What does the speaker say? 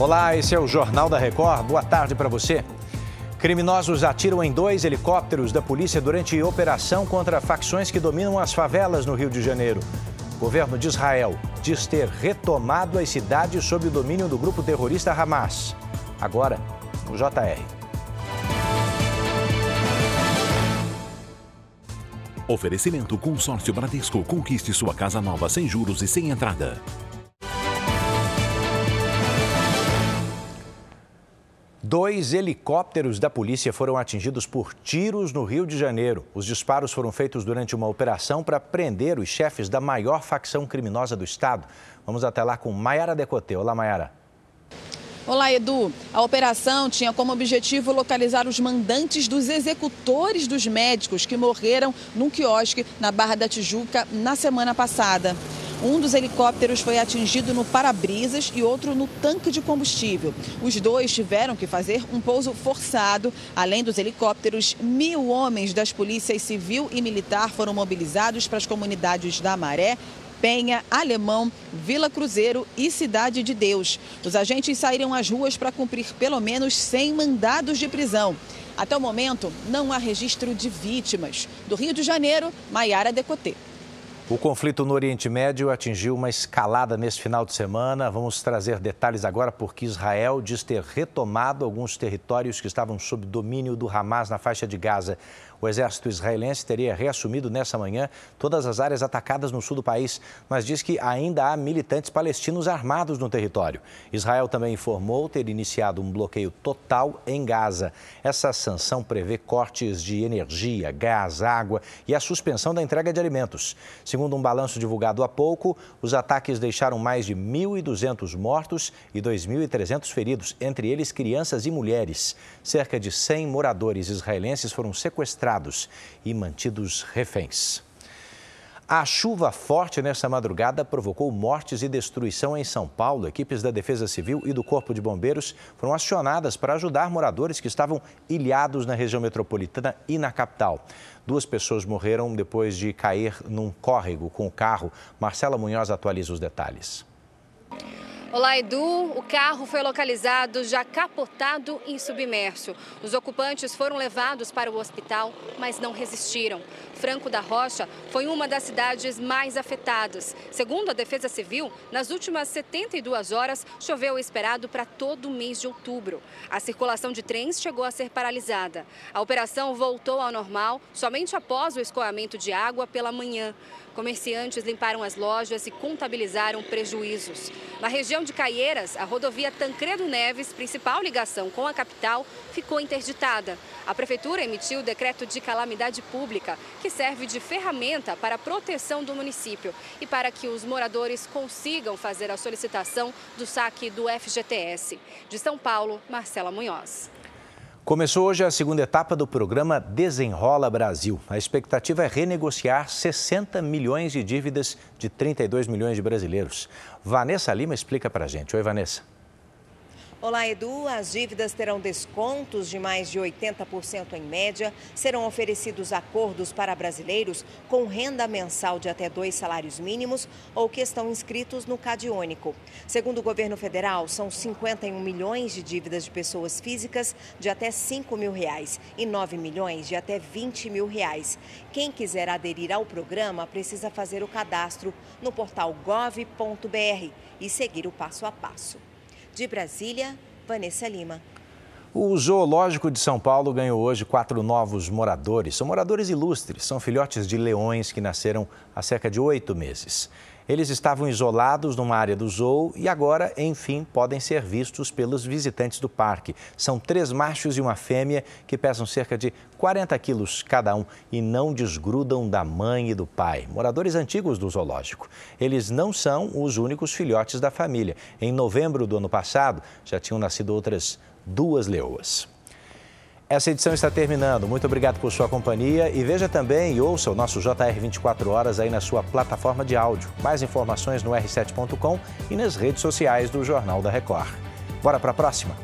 Olá, esse é o Jornal da Record. Boa tarde para você. Criminosos atiram em dois helicópteros da polícia durante operação contra facções que dominam as favelas no Rio de Janeiro. O governo de Israel diz ter retomado as cidades sob o domínio do grupo terrorista Hamas. Agora, o JR. Oferecimento Consórcio Bradesco. Conquiste sua casa nova sem juros e sem entrada. Dois helicópteros da polícia foram atingidos por tiros no Rio de Janeiro. Os disparos foram feitos durante uma operação para prender os chefes da maior facção criminosa do estado. Vamos até lá com Maiara Decote. Olá, Maiara. Olá, Edu. A operação tinha como objetivo localizar os mandantes dos executores dos médicos que morreram num quiosque na Barra da Tijuca na semana passada. Um dos helicópteros foi atingido no para-brisas e outro no tanque de combustível. Os dois tiveram que fazer um pouso forçado. Além dos helicópteros, mil homens das polícias civil e militar foram mobilizados para as comunidades da Maré, Penha, Alemão, Vila Cruzeiro e Cidade de Deus. Os agentes saíram às ruas para cumprir pelo menos 100 mandados de prisão. Até o momento, não há registro de vítimas. Do Rio de Janeiro, Maiara Decotê. O conflito no Oriente Médio atingiu uma escalada nesse final de semana. Vamos trazer detalhes agora porque Israel diz ter retomado alguns territórios que estavam sob domínio do Hamas na faixa de Gaza. O exército israelense teria reassumido nessa manhã todas as áreas atacadas no sul do país, mas diz que ainda há militantes palestinos armados no território. Israel também informou ter iniciado um bloqueio total em Gaza. Essa sanção prevê cortes de energia, gás, água e a suspensão da entrega de alimentos. Segundo um balanço divulgado há pouco, os ataques deixaram mais de 1.200 mortos e 2.300 feridos, entre eles crianças e mulheres. Cerca de 100 moradores israelenses foram sequestrados e mantidos reféns. A chuva forte nesta madrugada provocou mortes e destruição em São Paulo. Equipes da Defesa Civil e do Corpo de Bombeiros foram acionadas para ajudar moradores que estavam ilhados na região metropolitana e na capital. Duas pessoas morreram depois de cair num córrego com o carro. Marcela Munhoz atualiza os detalhes. Olá, Edu. O carro foi localizado já capotado e submerso. Os ocupantes foram levados para o hospital, mas não resistiram. Franco da Rocha foi uma das cidades mais afetadas. Segundo a Defesa Civil, nas últimas 72 horas choveu o esperado para todo o mês de outubro. A circulação de trens chegou a ser paralisada. A operação voltou ao normal somente após o escoamento de água pela manhã. Comerciantes limparam as lojas e contabilizaram prejuízos. Na região de Caieiras, a rodovia Tancredo Neves, principal ligação com a capital, ficou interditada. A prefeitura emitiu o decreto de calamidade pública, que serve de ferramenta para a proteção do município e para que os moradores consigam fazer a solicitação do saque do FGTS. De São Paulo, Marcela Munhoz. Começou hoje a segunda etapa do programa Desenrola Brasil. A expectativa é renegociar 60 milhões de dívidas de 32 milhões de brasileiros. Vanessa Lima explica para gente. Oi, Vanessa. Olá, Edu. As dívidas terão descontos de mais de 80% em média. Serão oferecidos acordos para brasileiros com renda mensal de até dois salários mínimos ou que estão inscritos no Cadiônico. Segundo o governo federal, são 51 milhões de dívidas de pessoas físicas de até 5 mil reais e 9 milhões de até 20 mil reais. Quem quiser aderir ao programa precisa fazer o cadastro no portal gov.br e seguir o passo a passo. De Brasília, Vanessa Lima. O Zoológico de São Paulo ganhou hoje quatro novos moradores. São moradores ilustres, são filhotes de leões que nasceram há cerca de oito meses. Eles estavam isolados numa área do zoo e agora, enfim, podem ser vistos pelos visitantes do parque. São três machos e uma fêmea que pesam cerca de 40 quilos cada um e não desgrudam da mãe e do pai. Moradores antigos do zoológico. Eles não são os únicos filhotes da família. Em novembro do ano passado, já tinham nascido outras duas leoas. Essa edição está terminando. Muito obrigado por sua companhia e veja também e ouça o nosso JR 24 horas aí na sua plataforma de áudio. Mais informações no r7.com e nas redes sociais do Jornal da Record. Bora para a próxima?